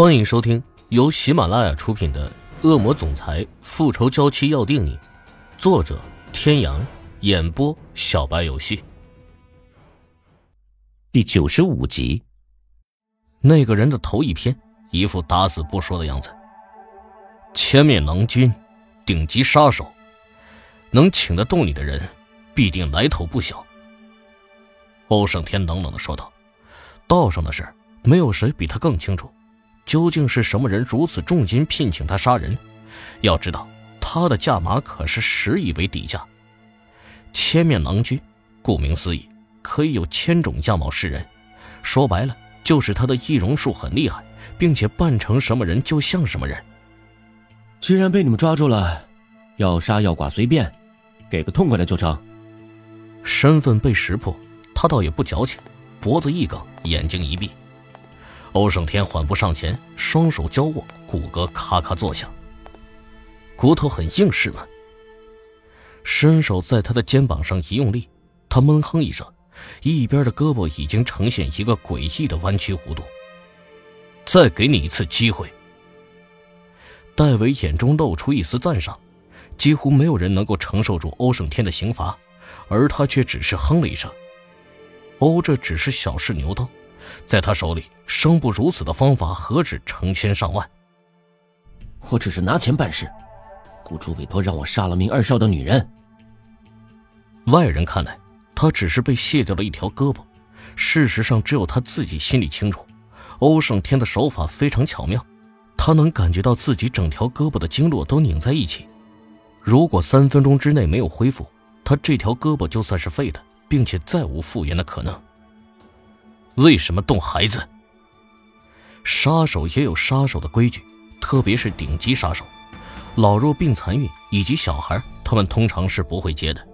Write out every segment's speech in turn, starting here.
欢迎收听由喜马拉雅出品的《恶魔总裁复仇娇妻要定你》，作者：天阳，演播：小白游戏。第九十五集，那个人的头一偏，一副打死不说的样子。千面郎君，顶级杀手，能请得动你的人，必定来头不小。欧胜天冷冷的说道：“道上的事，没有谁比他更清楚。”究竟是什么人如此重金聘请他杀人？要知道，他的价码可是十亿为底价。千面郎君，顾名思义，可以有千种样貌示人。说白了，就是他的易容术很厉害，并且扮成什么人就像什么人。既然被你们抓住了，要杀要剐随便，给个痛快的就成。身份被识破，他倒也不矫情，脖子一梗，眼睛一闭。欧胜天缓步上前，双手交握，骨骼咔咔作响。骨头很硬是吗？伸手在他的肩膀上一用力，他闷哼一声，一边的胳膊已经呈现一个诡异的弯曲弧度。再给你一次机会。戴维眼中露出一丝赞赏，几乎没有人能够承受住欧胜天的刑罚，而他却只是哼了一声。欧，这只是小试牛刀。在他手里，生不如死的方法何止成千上万。我只是拿钱办事，雇主委托让我杀了明二少的女人。外人看来，他只是被卸掉了一条胳膊，事实上只有他自己心里清楚。欧胜天的手法非常巧妙，他能感觉到自己整条胳膊的经络都拧在一起。如果三分钟之内没有恢复，他这条胳膊就算是废的，并且再无复原的可能。为什么动孩子？杀手也有杀手的规矩，特别是顶级杀手，老弱病残孕以及小孩，他们通常是不会接的。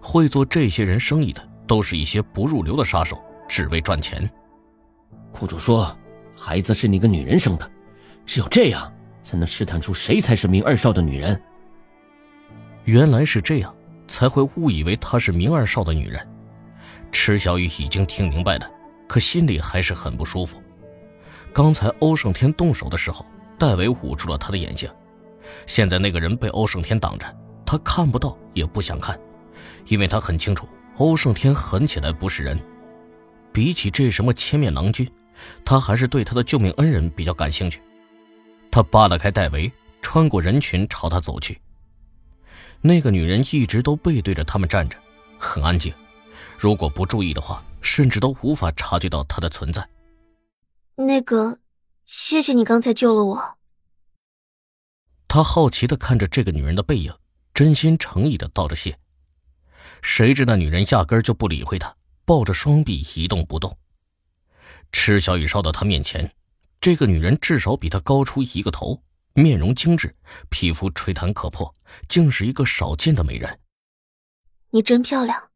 会做这些人生意的，都是一些不入流的杀手，只为赚钱。雇主说，孩子是那个女人生的，只有这样才能试探出谁才是明二少的女人。原来是这样，才会误以为她是明二少的女人。池小雨已经听明白了。可心里还是很不舒服。刚才欧胜天动手的时候，戴维捂住了他的眼睛。现在那个人被欧胜天挡着，他看不到，也不想看，因为他很清楚，欧胜天狠起来不是人。比起这什么千面郎君，他还是对他的救命恩人比较感兴趣。他扒拉开戴维，穿过人群朝他走去。那个女人一直都背对着他们站着，很安静。如果不注意的话。甚至都无法察觉到他的存在。那个，谢谢你刚才救了我。他好奇的看着这个女人的背影，真心诚意的道着谢。谁知那女人压根就不理会他，抱着双臂一动不动。池小雨烧到他面前，这个女人至少比他高出一个头，面容精致，皮肤吹弹可破，竟是一个少见的美人。你真漂亮。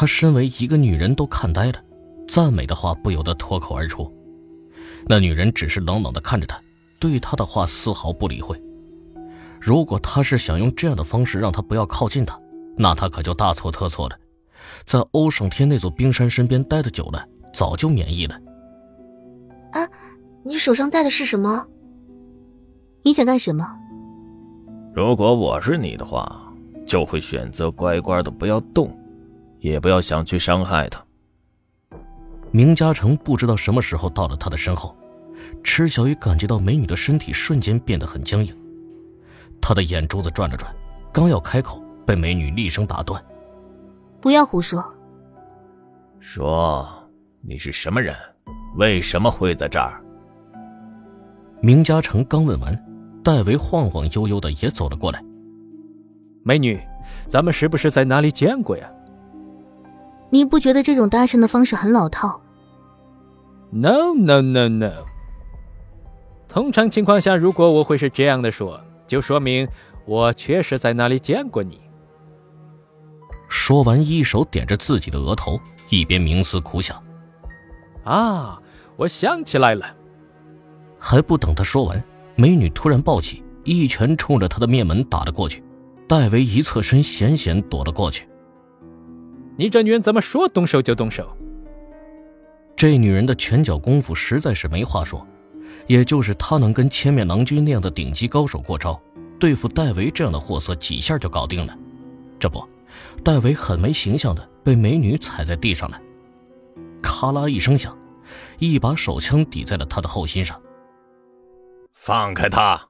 他身为一个女人，都看呆了，赞美的话不由得脱口而出。那女人只是冷冷的看着他，对他的话丝毫不理会。如果他是想用这样的方式让他不要靠近他，那他可就大错特错了。在欧胜天那座冰山身边待的久了，早就免疫了。啊，你手上戴的是什么？你想干什么？如果我是你的话，就会选择乖乖的不要动。也不要想去伤害他。明嘉诚不知道什么时候到了他的身后，池小雨感觉到美女的身体瞬间变得很僵硬，她的眼珠子转了转，刚要开口，被美女厉声打断：“不要胡说！说你是什么人？为什么会在这儿？”明嘉诚刚问完，戴维晃晃悠悠的也走了过来：“美女，咱们是不是在哪里见过呀？”你不觉得这种搭讪的方式很老套？No no no no。通常情况下，如果我会是这样的说，就说明我确实在哪里见过你。说完，一手点着自己的额头，一边冥思苦想。啊，我想起来了。还不等他说完，美女突然暴起，一拳冲着他的面门打了过去。戴维一侧身，险险躲了过去。你这女人怎么说动手就动手？这女人的拳脚功夫实在是没话说，也就是她能跟千面郎君那样的顶级高手过招，对付戴维这样的货色几下就搞定了。这不，戴维很没形象的被美女踩在地上了，咔啦一声响，一把手枪抵在了他的后心上。放开他！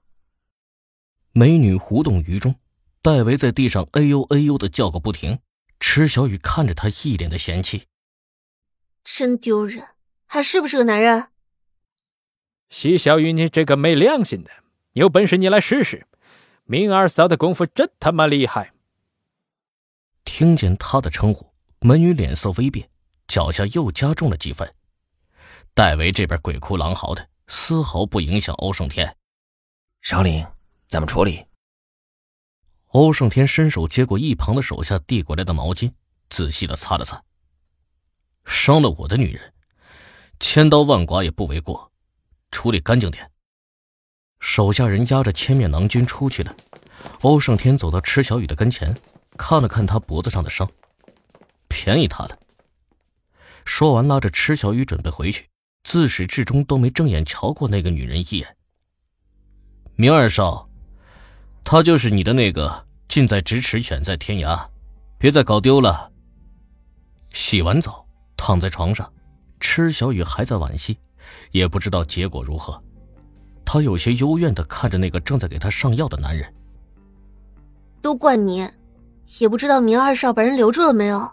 美女胡动于衷，戴维在地上哎呦哎呦的叫个不停。池小雨看着他，一脸的嫌弃，真丢人，还是不是个男人？西小雨，你这个没良心的，有本事你来试试，明二嫂的功夫真他妈厉害。听见他的称呼，门女脸色微变，脚下又加重了几分。戴维这边鬼哭狼嚎的，丝毫不影响欧胜天。首领，怎么处理？欧胜天伸手接过一旁的手下递过来的毛巾，仔细的擦了擦。伤了我的女人，千刀万剐也不为过，处理干净点。手下人押着千面郎君出去了。欧胜天走到池小雨的跟前，看了看他脖子上的伤，便宜他了。说完，拉着池小雨准备回去，自始至终都没正眼瞧过那个女人一眼。明二少。他就是你的那个近在咫尺远在天涯，别再搞丢了。洗完澡，躺在床上，池小雨还在惋惜，也不知道结果如何。他有些幽怨的看着那个正在给他上药的男人。都怪你，也不知道明二少把人留住了没有。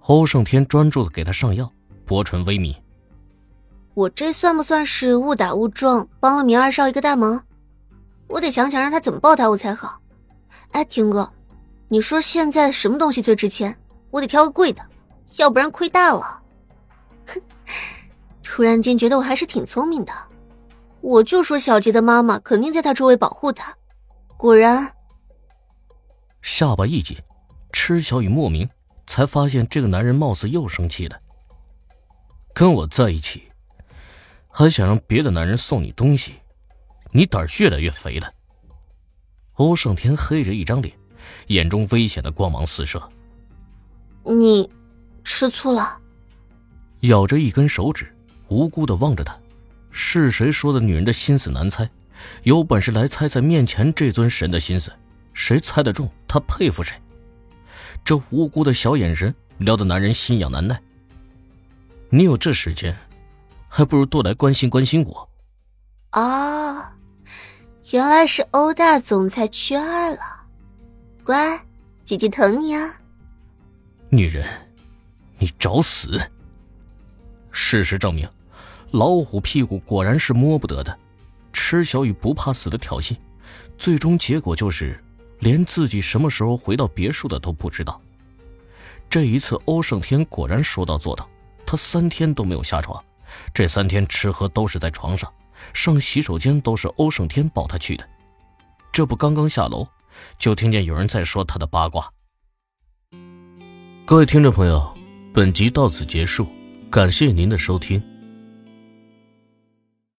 欧胜天专注的给他上药，薄唇微抿。我这算不算是误打误撞帮了明二少一个大忙？我得想想让他怎么报答我才好。哎，天哥，你说现在什么东西最值钱？我得挑个贵的，要不然亏大了。哼，突然间觉得我还是挺聪明的。我就说小杰的妈妈肯定在他周围保护他，果然。下巴一紧，池小雨莫名才发现这个男人貌似又生气了。跟我在一起，还想让别的男人送你东西？你胆儿越来越肥了。欧胜天黑着一张脸，眼中危险的光芒四射。你吃醋了？咬着一根手指，无辜的望着他。是谁说的女人的心思难猜？有本事来猜猜面前这尊神的心思，谁猜得中，他佩服谁。这无辜的小眼神撩得男人心痒难耐。你有这时间，还不如多来关心关心我。啊。原来是欧大总裁缺爱了，乖，姐姐疼你啊！女人，你找死！事实证明，老虎屁股果然是摸不得的。吃小雨不怕死的挑衅，最终结果就是连自己什么时候回到别墅的都不知道。这一次，欧胜天果然说到做到，他三天都没有下床，这三天吃喝都是在床上。上洗手间都是欧胜天抱他去的，这不刚刚下楼，就听见有人在说他的八卦。各位听众朋友，本集到此结束，感谢您的收听。